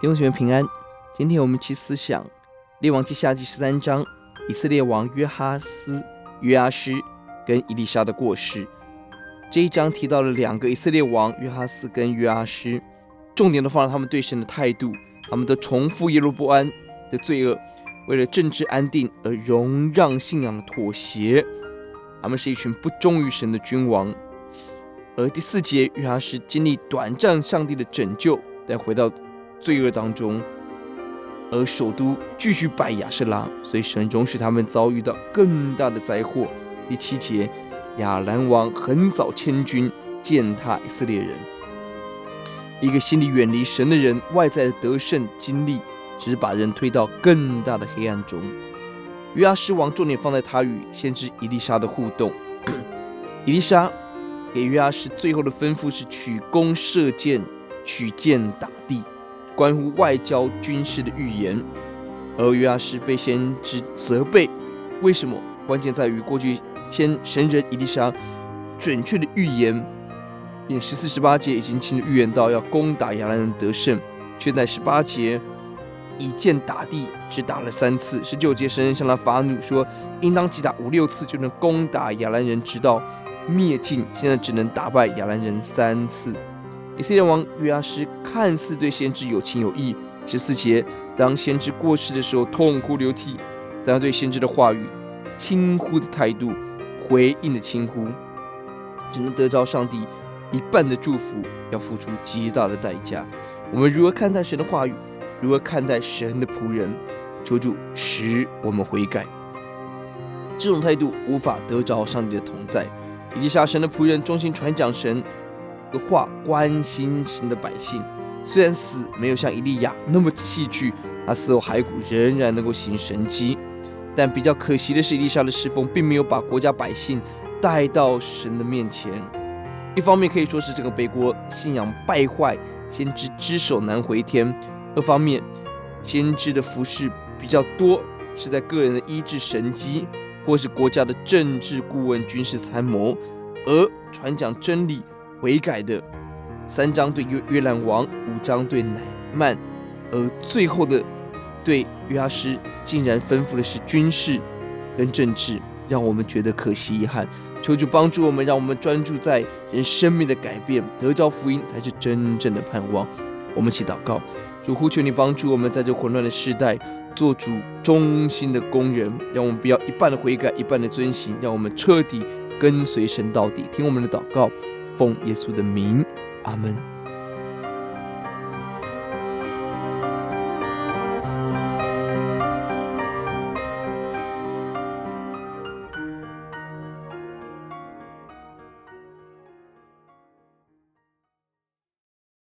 弟兄姊妹平安，今天我们一起思想列王记下第十三章，以色列王约哈斯、约阿施跟以利沙的过世。这一章提到了两个以色列王约哈斯跟约阿施，重点都放在他们对神的态度，他们都重复耶罗波安的罪恶，为了政治安定而容让信仰妥协，他们是一群不忠于神的君王。而第四节，约哈斯经历短暂上帝的拯救，但回到罪恶当中，而首都继续拜亚舍拉，所以神容许他们遭遇到更大的灾祸。第七节，亚兰王横扫千军，践踏以色列人。一个心里远离神的人，外在的得胜经历，只把人推到更大的黑暗中。约阿施王重点放在他与先知以利沙的互动。以利沙给约阿施最后的吩咐是取弓射箭，取箭打。关乎外交军事的预言，而约阿施被先知责备，为什么？关键在于过去先神人伊丽莎准确的预言，并十四、十八节已经清楚预言到要攻打亚兰人得胜，却在十八节以箭打地，只打了三次。十九节神人向他发怒说，应当击打五六次就能攻打亚兰人，直到灭尽。现在只能打败亚兰人三次。以色列王约阿施看似对先知有情有义，十四节，当先知过世的时候痛哭流涕，但他对先知的话语轻忽的态度，回应的轻忽，只能得着上帝一半的祝福，要付出极大的代价。我们如何看待神的话语？如何看待神的仆人？求主使我们悔改。这种态度无法得着上帝的同在。以利沙神的仆人忠心传讲神的话，关心神的百姓，虽然死没有像伊利亚那么戏剧，他死后骸骨仍然能够行神迹，但比较可惜的是，伊丽莎的侍奉并没有把国家百姓带到神的面前。一方面可以说是整个北国信仰败坏，先知只手难回天；二方面，先知的服饰比较多是在个人的医治神迹，或是国家的政治顾问、军事参谋，而传讲真理。悔改的三章对约约兰王，五章对乃曼，而最后的对约阿施竟然吩咐的是军事跟政治，让我们觉得可惜遗憾。求主帮助我们，让我们专注在人生命的改变，得着福音才是真正的盼望。我们一起祷告，主呼求你帮助我们，在这混乱的时代做主忠心的工人，让我们不要一半的悔改，一半的遵行，让我们彻底跟随神到底。听我们的祷告。奉耶稣的名，阿门。